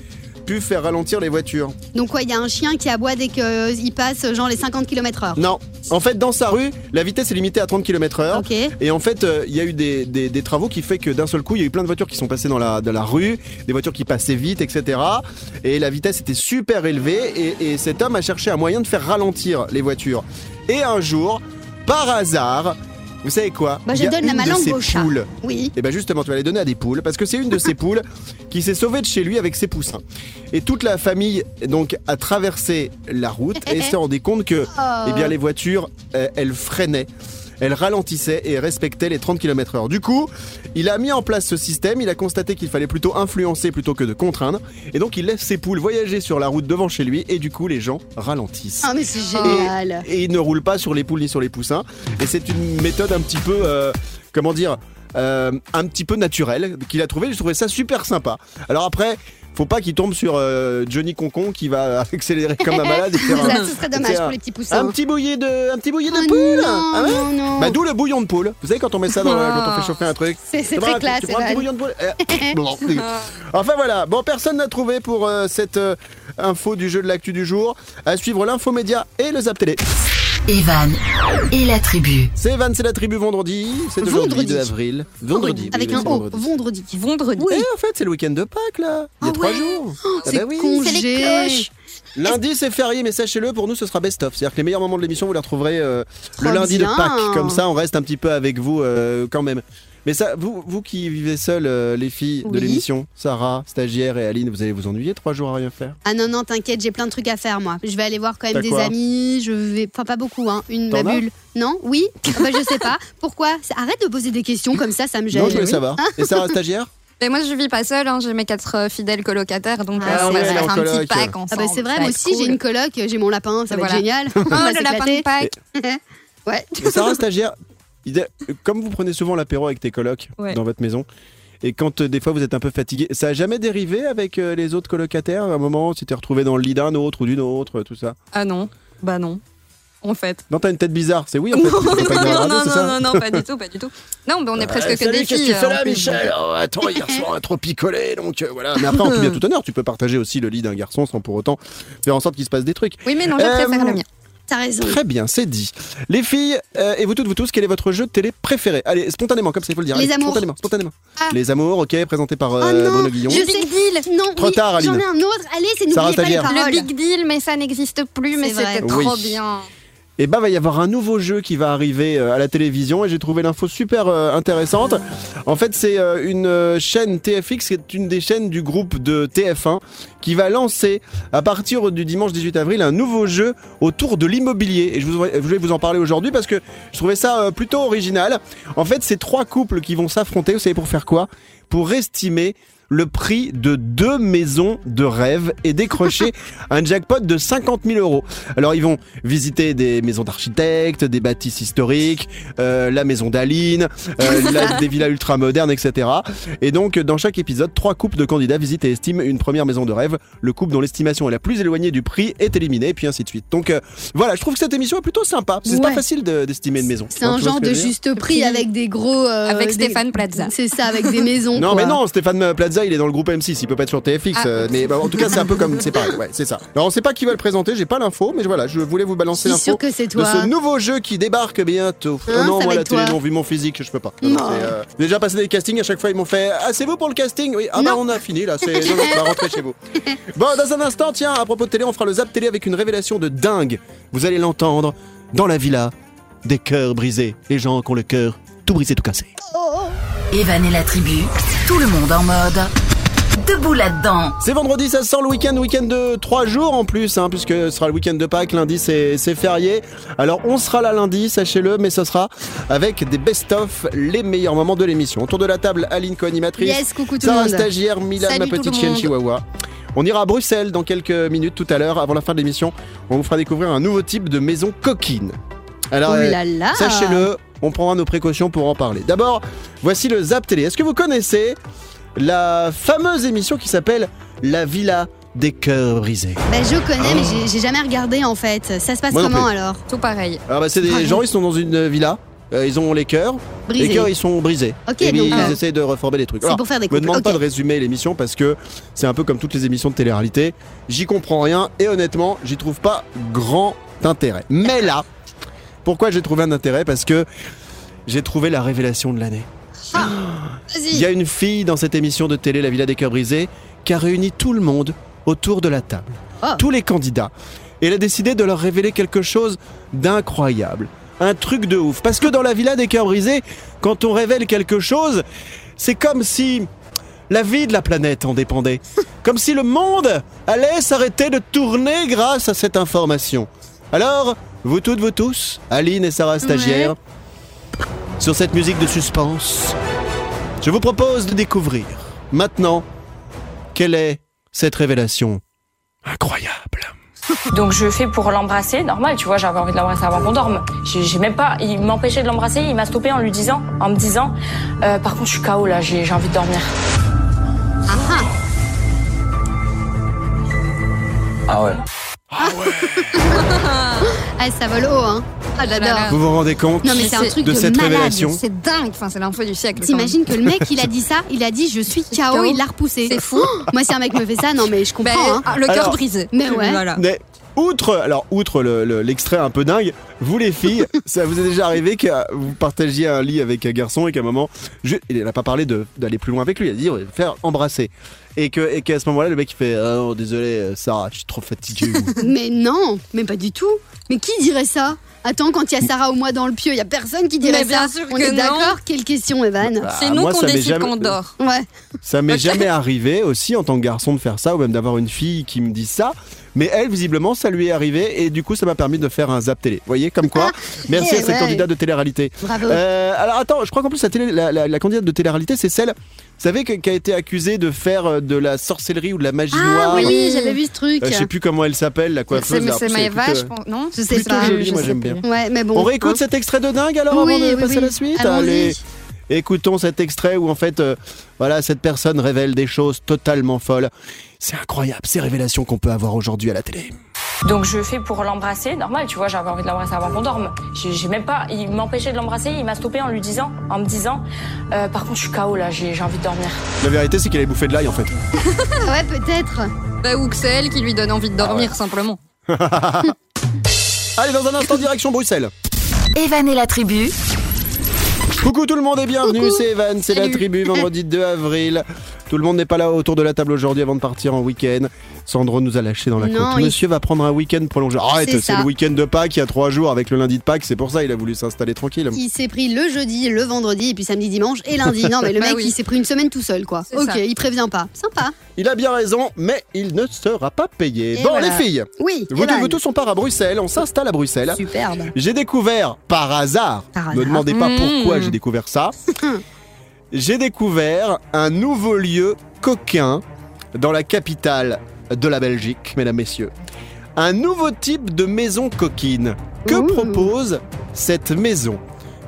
pu faire ralentir les voitures. Donc quoi, il y a un chien qui aboie dès qu'il passe genre les 50 km/h. Non. En fait, dans sa rue, la vitesse est limitée à 30 km/h. Et en fait, euh, il y a eu des, des- des travaux qui fait que d'un seul coup, il y a eu plein de voitures qui sont passées dans la, dans la rue, des voitures qui passaient vite, etc. Et la vitesse était super élevée. Et, et cet homme a cherché un moyen de faire ralentir les voitures. Et un jour, par hasard, vous savez quoi Bah, Il je y a donne une ma de langue ces au chat. poules. Oui. Et bien justement, tu vas les donner à des poules, parce que c'est une de ces poules qui s'est sauvée de chez lui avec ses poussins. Et toute la famille donc a traversé la route et s'est rendu compte que eh bien, les voitures, euh, elles freinaient. Elles ralentissaient et respectaient les 30 km/h. Du coup, il a mis en place ce système. Il a constaté qu'il fallait plutôt influencer plutôt que de contraindre. Et donc, il laisse ses poules voyager sur la route devant chez lui. Et du coup, les gens ralentissent. Ah mais c'est génial. Et il ne roule pas sur les poules ni sur les poussins. Et c'est une méthode un petit peu, euh, comment dire, euh, un petit peu naturelle qu'il a trouvé. J'ai trouvé ça super sympa. Alors après, faut pas qu'il tombe sur euh, Johnny Concon qui va accélérer comme un malade. Et faire un, Ça, ce serait dommage pour les petits poussins. un petit bouillet de, un petit bouillet de Ah poule. non, Ah ouais non, non. bah d'où le bouillon de poule. Vous savez quand on met ça dans, le- quand on fait chauffer un truc. C'est- c'est Tu très un- classe, Tu prends un petit Evan. bouillon de poule. Eh, bon. Enfin voilà. Bon, personne n'a trouvé pour euh, cette euh, info du jeu de l'actu du jour. À suivre l'info média et le zap télé. Evan et la tribu. C'est Evan, c'est la tribu vendredi. C'est aujourd'hui Vendredi. 2 avril. Vendredi. oui, Avec oui, un O. vendredi. Vendredi. Vendredi. Et en fait, c'est le week-end de Pâques là. Il y a Ah trois ouais. jours. Ah C'est bah oui. congé. C'est les cloches. Lundi, c'est férié, mais sachez-le, pour nous, ce sera best-of. C'est-à-dire que les meilleurs moments de l'émission, vous les retrouverez euh, le lundi bien. de Pâques. Comme ça, on reste un petit peu avec vous euh, quand même. Mais ça, vous, vous qui vivez seuls, euh, les filles de Oui. l'émission, Sarah, stagiaire et Aline, vous allez vous ennuyer trois jours à rien faire? Ah non, non, t'inquiète, j'ai plein de trucs à faire, moi. Je vais aller voir quand T'as même des quoi amis, je vais. Enfin, pas beaucoup, hein. Une T'en ma as bulle. Non Oui Ah bah, Je sais pas. Pourquoi? Arrête de poser des questions comme ça, ça me gêne. Non, je voulais savoir. Et Sarah, stagiaire? Mais moi, je vis pas seule, hein, j'ai mes quatre euh, fidèles colocataires, donc Ah, euh, on va faire en un coloc. petit pack Ah ensemble. bah c'est vrai, ça moi va être aussi cool. j'ai une coloc, j'ai mon lapin, ça va Voilà. être génial. Oh, va le lapin s'éclater. de Pâques. Ouais. Et Sarah, stagiaire, comme vous prenez souvent l'apéro avec tes colocs Ouais. dans votre maison, et quand euh, des fois vous êtes un peu fatigué, ça a jamais dérivé avec euh, les autres colocataires? À un moment, tu t'es retrouvé dans le lit d'un autre ou d'une autre, tout ça? Ah non, bah non. En fait. Non, t'as une tête bizarre, c'est oui en fait. radio, non, non, non, non, pas du tout, pas du tout. Non, mais on est presque Euh, que salut, des qu'est-ce que filles. tu fais euh, là, Michel? Oh, Attends, hier soir, on a trop picolé, donc euh, voilà. Mais après, en tout bien tout honneur, tu peux partager aussi le lit d'un garçon sans pour autant faire en sorte qu'il se passe des trucs. Oui, mais non, je Euh, préfère le mien. T'as raison. Très bien, c'est dit. Les filles, euh, et vous toutes, vous tous, quel est votre jeu de télé préféré? Allez, spontanément, comme ça, il faut le dire. Les Allez, Amours. Spontanément, spontanément. Ah. Les Amours, ok, présenté par Oh euh, non, Bruno Guillon. je Big sais. Deal. Non, Trop oui, tard, Aline. J'en ai un autre. Allez, c'est n'oubliez pas les paroles. Le Big Deal, mais ça n'existe plus, mais C'est vrai. c'était Oui. trop bien. Et bah, va y avoir un nouveau jeu qui va arriver euh, à la télévision et j'ai trouvé l'info super euh, intéressante. En fait, c'est euh, une chaîne TFX qui est une des chaînes du groupe de TF1 qui va lancer à partir du dimanche 18 avril un nouveau jeu autour de l'immobilier. Et je, vous, je vais vous en parler aujourd'hui parce que je trouvais ça plutôt original. En fait, c'est trois couples qui vont s'affronter. Vous savez pour faire quoi? Pour estimer le prix de deux maisons de rêve et décrocher un jackpot de 50 000 euros. Alors ils vont visiter des maisons d'architectes, des bâtisses historiques, euh, la maison d'Aline, euh, la- des villas ultramodernes, etc. Et donc dans chaque épisode, trois couples de candidats visitent et estiment une première maison de rêve. Le couple dont l'estimation est la plus éloignée du prix est éliminé, et puis ainsi de suite. Donc euh, voilà, je trouve que cette émission est plutôt sympa. C'est pas facile de- d'estimer une maison. C'est Hein, un genre de juste prix avec des gros. euh, Avec des- Stéphane Plaza. C'est ça, avec des maisons. Non quoi. mais non, Stéphane Plaza il est dans le groupe M6, il peut pas être sur TFX, Ah. euh, mais bah, en tout cas c'est un peu comme c'est pareil, ouais c'est ça. Alors on sait pas qui va le présenter, j'ai pas l'info, mais voilà, je voulais vous balancer l'info de ce nouveau jeu qui débarque bientôt. Hein, oh non, moi la télé, non, vu mon physique, je peux pas. Non, euh, déjà passé des castings, à chaque fois ils m'ont fait Ah c'est vous pour le casting? Oui, ah bah Non. on a fini là, c'est bah, rentrez chez vous. Bon, dans un instant, tiens, à propos de télé, on fera le Zap Télé avec une révélation de dingue. Vous allez l'entendre dans la villa, des cœurs brisés, les gens qui ont le cœur tout brisé, tout cassé. Evan et la tribu, tout le monde en mode debout là-dedans. C'est vendredi, ça sent le week-end, week-end de 3 jours en plus, hein, puisque ce sera le week-end de Pâques, lundi c'est c'est férié. Alors on sera là lundi, sachez-le, mais ce sera avec des best-of, les meilleurs moments de l'émission. Autour de la table, Aline co-animatrice, Yes, coucou tout le Sarah monde. stagiaire, Milan Salut ma petite chienne chihuahua. On ira à Bruxelles dans quelques minutes tout à l'heure, avant la fin de l'émission. On vous fera découvrir un nouveau type de maison coquine. Alors, Oh euh, là là. Sachez-le, on prendra nos précautions pour en parler. D'abord, voici le Zap Télé. Est-ce que vous connaissez la fameuse émission qui s'appelle La Villa des cœurs brisés? Bah, je connais, mais j'ai- j'ai jamais regardé en fait. Ça se passe Moi comment alors? Tout pareil. Alors bah, c'est des Ah, gens, ils sont dans une villa, euh, ils ont les cœurs, les cœurs ils sont brisés. Ok, et donc, ils euh, essayent de reformer des trucs. C'est Alors, pour faire des me demande pas de résumer l'émission parce que c'est un peu comme toutes les émissions de télé-réalité. J'y comprends rien et honnêtement, j'y trouve pas grand intérêt. Mais là, pourquoi j'ai trouvé un intérêt? Parce que j'ai trouvé la révélation de l'année. Il y a une fille dans cette émission de télé, La Villa des Cœurs Brisés, qui a réuni tout le monde autour de la table. Oh. Tous les candidats. Et elle a décidé de leur révéler quelque chose d'incroyable. Un truc de ouf. Parce que dans La Villa des Cœurs Brisés, quand on révèle quelque chose, c'est comme si la vie de la planète en dépendait. Comme si le monde allait s'arrêter de tourner grâce à cette information. Alors, vous toutes, vous tous, Aline et Sarah stagiaire, sur cette musique de suspense, je vous propose de découvrir maintenant quelle est cette révélation incroyable. Donc je fais pour l'embrasser, normal, tu vois, j'avais envie de l'embrasser avant qu'on dorme. J'ai j'ai même pas, il m'empêchait de l'embrasser, il m'a stoppé en lui disant, en me disant, euh, par contre je suis KO là, j'ai j'ai envie de dormir. Ah ouais. Ah, ça vole haut, hein. Ah, j'adore. Vous vous rendez compte Non, mais c'est un truc de de cette malade. révélation C'est dingue, enfin, c'est l'info du siècle. T'imagines que le mec, il a dit ça, il a dit je suis KO, il l'a repoussé. C'est fou. Moi, si un mec me fait ça, non, mais je Ben, comprends. hein. ah, le cœur brisé. Mais ouais. Voilà. Mais outre, alors outre le- le- l'extrait un peu dingue, vous les filles, ça vous est déjà arrivé que vous partagiez un lit avec un garçon et qu'à un moment, je- il n'a pas parlé de- d'aller plus loin avec lui, il a dit ouais, faire embrasser. Et que et qu'à ce moment-là, le mec il fait ah non, désolé, euh, Sarah, je suis trop fatigué. Mais non, mais pas du tout. Mais qui dirait ça? Attends, quand il y a Sarah ou moi dans le pieu, il y a personne qui dirait Mais bien ça. sûr On que est non. d'accord? Quelle question, Evan? Bah, C'est nous moi, qu'on ça m'est décide jamais- qu'on dort. Ouais. Ça m'est jamais arrivé aussi en tant que garçon de faire ça ou même d'avoir une fille qui me dit ça. Mais elle, visiblement, ça lui est arrivé et du coup, ça m'a permis de faire un zap télé. Vous voyez, comme quoi Merci eh à cette ouais. candidate de télé-réalité. Bravo. Euh, alors attends, je crois qu'en plus la, télé, la, la- la candidate de télé-réalité, c'est celle, vous savez, qui a été accusée de faire euh, de la sorcellerie ou de la magie Ah noire. oui, j'avais vu ce truc. Euh, je sais plus comment elle s'appelle, la coiffeuse. C'est Maëva, je pense. Non Je sais pas. joli, je moi j'aime bien. Ouais, mais bon. On réécoute hein. cet extrait de dingue alors Oui, avant de oui, passer oui. à la suite Allons-y. Allez, écoutons cet extrait où en fait, euh, voilà, cette personne révèle des choses totalement folles. C'est incroyable ces révélations qu'on peut avoir aujourd'hui à la télé. Donc je fais pour l'embrasser, normal, tu vois, j'avais envie de l'embrasser avant qu'on dorme. J'ai même pas, il m'empêchait de l'embrasser, il m'a stoppé en lui disant, en me disant, euh, par contre je suis KO là, j'ai j'ai envie de dormir. La vérité, c'est qu'elle est bouffée de l'ail en fait. Ah ouais, peut-être. Bah, ou que c'est elle qui lui donne envie de Ah dormir, simplement. Allez, dans un instant, direction Bruxelles. Evan et la tribu, Coucou tout le monde et bienvenue, c'est Evan, c'est la tribu, vendredi 2 avril. Tout le monde n'est pas là autour de la table aujourd'hui avant de partir en week-end. Sandro nous a lâché dans la Non, côte. il- Monsieur va prendre un week-end prolongé. Arrête, C'est le week-end de Pâques, il y a trois jours avec le lundi de Pâques, c'est pour ça il a voulu s'installer tranquille. Il s'est pris le jeudi, le vendredi, et puis samedi, dimanche et lundi. Non, mais le Bah mec, oui. il s'est pris une semaine tout seul, quoi. Ok, ça. il prévient pas. Sympa. Il a bien raison, mais il ne sera pas payé. Et bon voilà. les filles, Oui. vous, Evan. vous tous on part à Bruxelles, on s'installe à Bruxelles. Superbe. J'ai découvert par hasard, Par ne demandez pas Mmh. pourquoi j'ai découvert ça. j'ai découvert un nouveau lieu coquin dans la capitale de la Belgique, mesdames, messieurs. Un nouveau type de maison coquine. Que Ouh. propose cette maison?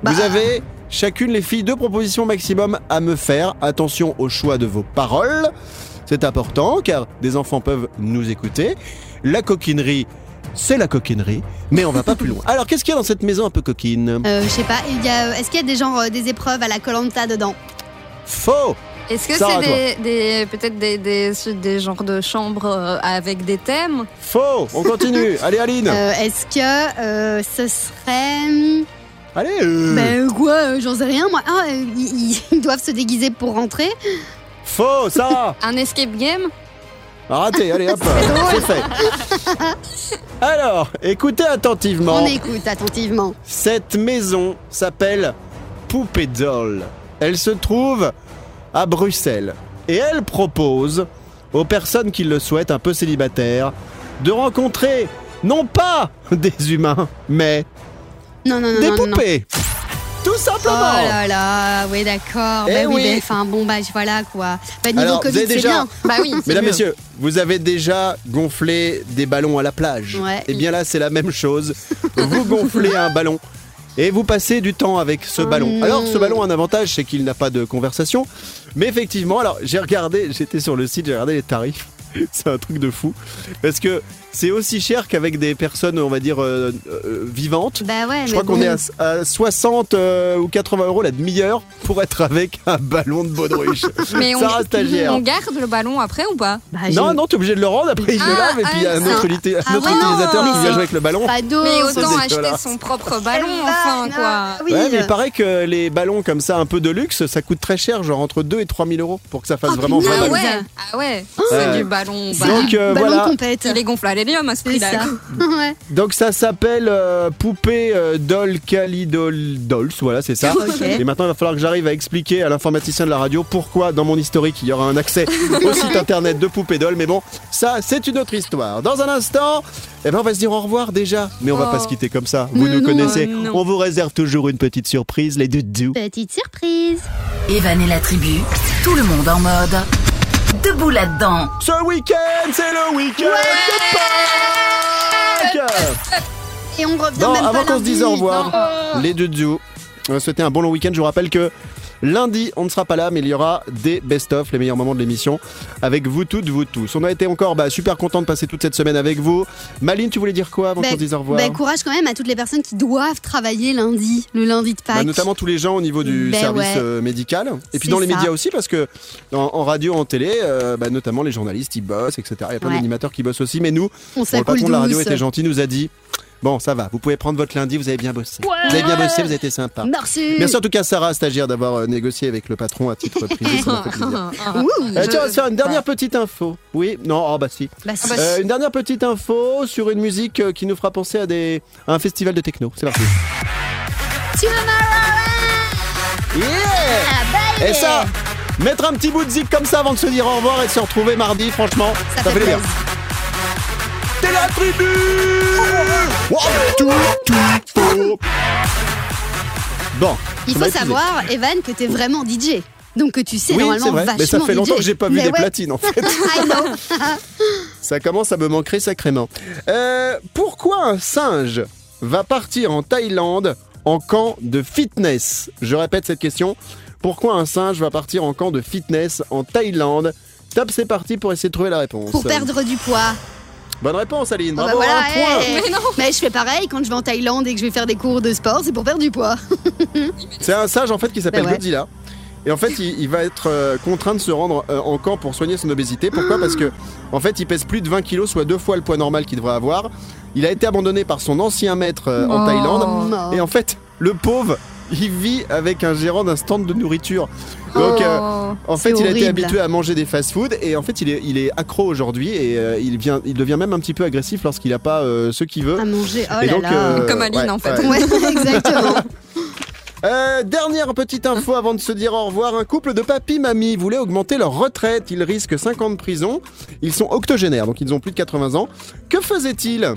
Bah. Vous avez chacune les filles deux propositions maximum à me faire. Attention au choix de vos paroles. C'est important car des enfants peuvent nous écouter. La coquinerie, c'est la coquinerie, mais on va pas plus loin. Alors qu'est-ce qu'il y a dans cette maison un peu coquine? Euh, je sais pas, est-ce qu'il y a des genres euh, des épreuves à la Colanta dedans? Faux Est-ce que c'est des, des- peut-être des, des, des genres de chambres euh, avec des thèmes Faux On continue Allez Aline Euh, Est-ce que euh, ce serait. Allez euh, Ben quoi, j'en sais rien moi. Ah, ils, ils doivent se déguiser pour rentrer. Faux Sarah Un escape game Raté, allez hop C'est fait Alors, écoutez attentivement. On écoute attentivement. Cette maison s'appelle Poupée Doll. Elle se trouve à Bruxelles. Et elle propose aux personnes qui le souhaitent, un peu célibataires, de rencontrer non pas des humains, mais Non, non, non, des poupées. Tout Oh simplement. là là, oui d'accord. Eh bah oui, oui. bah, enfin bon bah voilà quoi. Bah niveau Alors, Covid c'est déjà- bien. Bah oui. Mesdames, mieux. messieurs, vous avez déjà gonflé des ballons à la plage. Ouais. Et bien là, c'est la même chose. Vous gonflez un ballon et vous passez du temps avec ce ballon. non. Alors, ce ballon a un avantage, c'est qu'il n'a pas de conversation. Mais effectivement, alors j'ai regardé, j'étais sur le site, j'ai regardé les tarifs. C'est un truc de fou. Parce que c'est aussi cher qu'avec des personnes, on va dire, euh, euh, vivantes. Bah ouais. Je crois qu'on bon. est à, à 60 euh, ou 80 euros la demi-heure pour être avec un ballon de baudruche. Mais on, Sarah stagiaire. on garde le ballon après ou pas? Bah, Non, non, t'es obligé de le rendre, après il le Ah, lave et puis il y a un ah, autre, uti- un ah autre ouais, non, utilisateur qui vient jouer avec le ballon. Pas d'eau. Mais autant acheter dégueulasse. son propre ballon, enfin quoi. ah, Oui. Ouais, mais il paraît que les ballons comme ça, un peu de luxe, ça coûte très cher, genre entre 2 et 3 000 euros pour que ça fasse Oh, vraiment vrai. Ah ballon. ouais, ah ouais, c'est du ballon. C'est bah, Donc, du euh, ballon voilà. de compète. il est gonflé à l'hélium à ce C'est prix-là. ça. ouais. Donc ça s'appelle euh, Poupée euh, Doll Calidol Dolls, voilà, c'est ça. Et maintenant, il va falloir que j'arrive à expliquer à l'informaticien de la radio pourquoi dans mon historique il y aura un accès au site internet de Poupée Doll. Mais bon, ça, c'est une autre histoire. Dans un instant, eh ben, on va se dire au revoir déjà. Mais on va Oh. pas se quitter comme ça. Vous nous connaissez. oh non. On vous réserve toujours une petite surprise, les doudous. Petite surprise. Evan et la tribu, tout le monde en mode debout là-dedans. Ce week-end, c'est le week-end de Pâques. Et on revient Bon, même avant qu'on se dise au revoir, les on va souhaiter un bon long week-end. Je vous rappelle que lundi, on ne sera pas là, mais il y aura des best-of, les meilleurs moments de l'émission, avec vous toutes, vous tous. On a été encore bah, super content de passer toute cette semaine avec vous. Maline, tu voulais dire quoi avant Bah, qu'on se dise au revoir bah, courage quand même à toutes les personnes qui doivent travailler lundi, le lundi de Pâques. Bah, notamment tous les gens au niveau du service ouais. euh, médical et puis dans les ça. médias aussi parce que en, en radio en télé euh, notamment les journalistes ils bossent etc il y a plein Ouais. d'animateurs qui bossent aussi mais nous on le patron de la radio était gentil nous a dit Bon, ça va. Vous pouvez prendre votre lundi. Vous avez bien bossé. Vous avez bien bossé. Vous avez été sympa. Merci. Merci en tout cas Sarah, stagiaire, d'avoir euh, négocié avec le patron à titre privé. Ça m'a fait plaisir. Euh, tiens, on va se faire une dernière petite info. Oui, non, oh bah si. Bah, si. Euh, une dernière petite info sur une musique qui nous fera penser à, des, à un festival de techno. C'est parti. Yeah Et ça, mettre un petit bout de zik comme ça avant de se dire au revoir et de se retrouver mardi, franchement, ça, Ça fait plaisir. T'es la tribu. Bon. Il faut savoir, Evan, que t'es vraiment DJ. Donc que tu sais Oui, normalement vrai, vachement mais ça fait longtemps DJ. que j'ai pas vu Mais des ouais. platines en fait. Ça commence à me manquer sacrément. Euh, pourquoi un singe va partir en Thaïlande en camp de fitness? Je répète cette question. Pourquoi un singe va partir en camp de fitness en Thaïlande? Top, c'est parti pour essayer de trouver la réponse. Pour perdre du poids. Bonne réponse, Aline. Oh, bah Bravo, voilà, un point. hey. Mais je fais pareil quand je vais en Thaïlande et que je vais faire des cours de sport, c'est pour perdre du poids. C'est un singe en fait qui s'appelle Bah ouais. Godzilla. Et en fait, il, il va être euh, contraint de se rendre euh, en camp pour soigner son obésité. Pourquoi? Parce que en fait, il pèse plus de 20 kilos, soit deux fois le poids normal qu'il devrait avoir. Il a été abandonné par son ancien maître euh, en Oh. Thaïlande. Non. Et en fait, le pauvre, il vit avec un gérant d'un stand de nourriture. Donc, euh, Oh. en fait, il a été habitué à manger des fast-food et en fait, il est, il est accro aujourd'hui et euh, il, vient, il devient même un petit peu agressif lorsqu'il n'a pas euh, ce qu'il veut. À manger, oh et là donc, là. euh, Comme Aline, ouais, en fait. ouais. Ouais, exactement. Euh, dernière petite info avant de se dire au revoir. Un couple de papy-mamie voulait augmenter leur retraite. Ils risquent 5 ans de prison. Ils sont octogénaires, donc ils ont plus de 80 ans. Que faisaient-ils?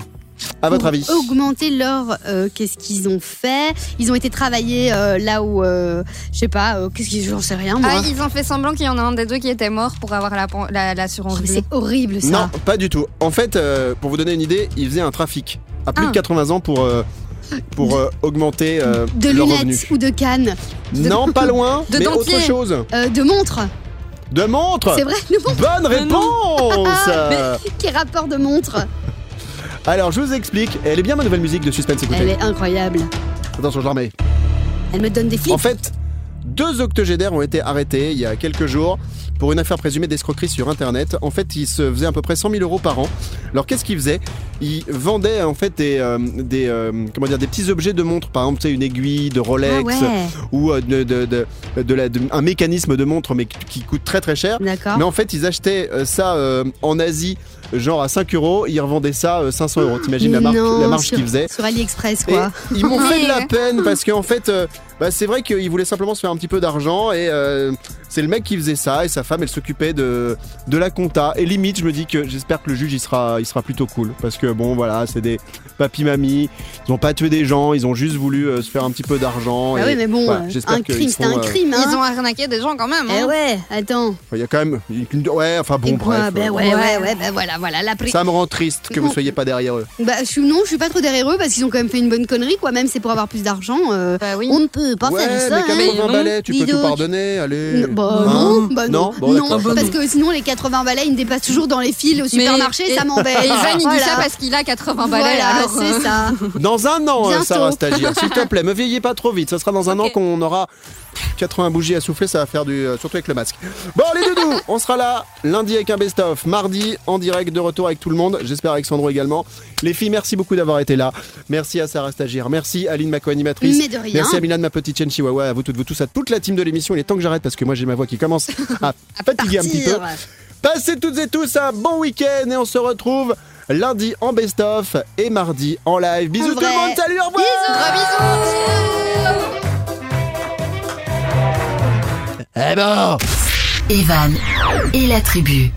À votre avis Augmenter leur. euh, qu'est-ce qu'ils ont fait? Ils ont été travailler euh, là où. euh, je sais pas, euh, qu'est-ce qu'ils. J'en sais rien, moi. Ah, ils ont fait semblant qu'il y en a un des deux qui était mort pour avoir la l'assurance Oh, mais vie. c'est horrible ça. Non, pas du tout. En fait, euh, pour vous donner une idée, ils faisaient un trafic à plus Ah. de 80 ans pour, euh, pour euh, augmenter euh, de leurs lunettes revenus. ou de cannes, de- Non, pas loin, De mais dentier. autre chose. euh, de montres. De montre C'est vrai, de montres. Bonne réponse Qui rapport de montres? Alors, je vous explique. Elle est bien ma nouvelle musique de suspense, écoutez. Elle est incroyable. Attention, je la remets. Elle me donne des flips. En fait, deux octogénaires ont été arrêtés il y a quelques jours pour une affaire présumée d'escroquerie sur Internet. En fait, ils se faisaient à peu près 100 000 euros par an. Alors, qu'est-ce qu'ils faisaient? Ils vendaient en fait des, euh, des, euh, comment dire, des petits objets de montre, par exemple, tu sais, une aiguille de Rolex Ah ouais. ou euh, de, de- de- de la- de- un mécanisme de montre, mais qui coûte très très cher. D'accord. Mais en fait, ils achetaient euh, ça euh, en Asie, genre à 5 euros, ils revendaient ça euh, 500 euros. T'imagines la, non, la marge sur- qu'ils faisaient Sur AliExpress, et quoi. ils m'ont fait de la Ouais. peine parce qu'en fait, euh, bah, c'est vrai qu'ils voulaient simplement se faire un petit peu d'argent et euh, c'est le mec qui faisait ça et sa femme elle s'occupait de, de la compta. Et limite, je me dis que j'espère que le juge il sera, il sera plutôt cool parce que bon voilà, c'est des papy-mamies, ils ont pas tué des gens, ils ont juste voulu euh, se faire un petit peu d'argent. Ah et oui, mais bon, voilà, euh, j'espère un crime, c'était seront, un euh, crime, hein. Ils ont arnaqué des gens quand même. Eh hein. ouais, attends. Il y a quand même. une- Ouais, enfin bon, Et quoi bref. Ben euh, ouais, ouais, ouais, ben voilà, voilà. La pri- Ça me rend triste que vous soyez pas derrière eux. Bah, je suis, non, je suis pas trop derrière eux parce qu'ils ont quand même fait une bonne connerie, quoi. Même c'est pour avoir plus d'argent. euh, Bah oui. On ne peut pas ouais, faire ça. mais hein. 80 non. balais, tu Dis peux tout donc. pardonner, allez. N- Bah Hein non, bah non, Non Bon, d'accord. parce que sinon les 80 balais ils me dépassent toujours dans les fils au supermarché, et- ça m'embête. Et il dit Voilà. ça parce qu'il a 80 balais. Voilà, alors, euh, c'est ça. Dans un an, euh, Sarah Stagiaire, s'il te plaît, me vieillis pas trop vite. Ce sera dans un an Ok. qu'on aura 80 bougies à souffler, ça va faire du. euh, surtout avec le masque. Bon, les doudous, on sera là lundi avec un best-of, mardi en direct de retour avec tout le monde. J'espère avec Sandro également. Les filles, merci beaucoup d'avoir été là. Merci à Sarah Stagiaire, merci Aline, ma co-animatrice. Merci à Milan, ma petite chaîne Chihuahua, à vous toutes, vous tous, à toute la team de l'émission. Il est temps que j'arrête parce que moi j'ai ma voix qui commence à fatiguer un petit peu. Passez toutes et tous un bon week-end et on se retrouve lundi en best-of et mardi en live. Bisous En tout le monde, salut, au revoir Evan et la tribu.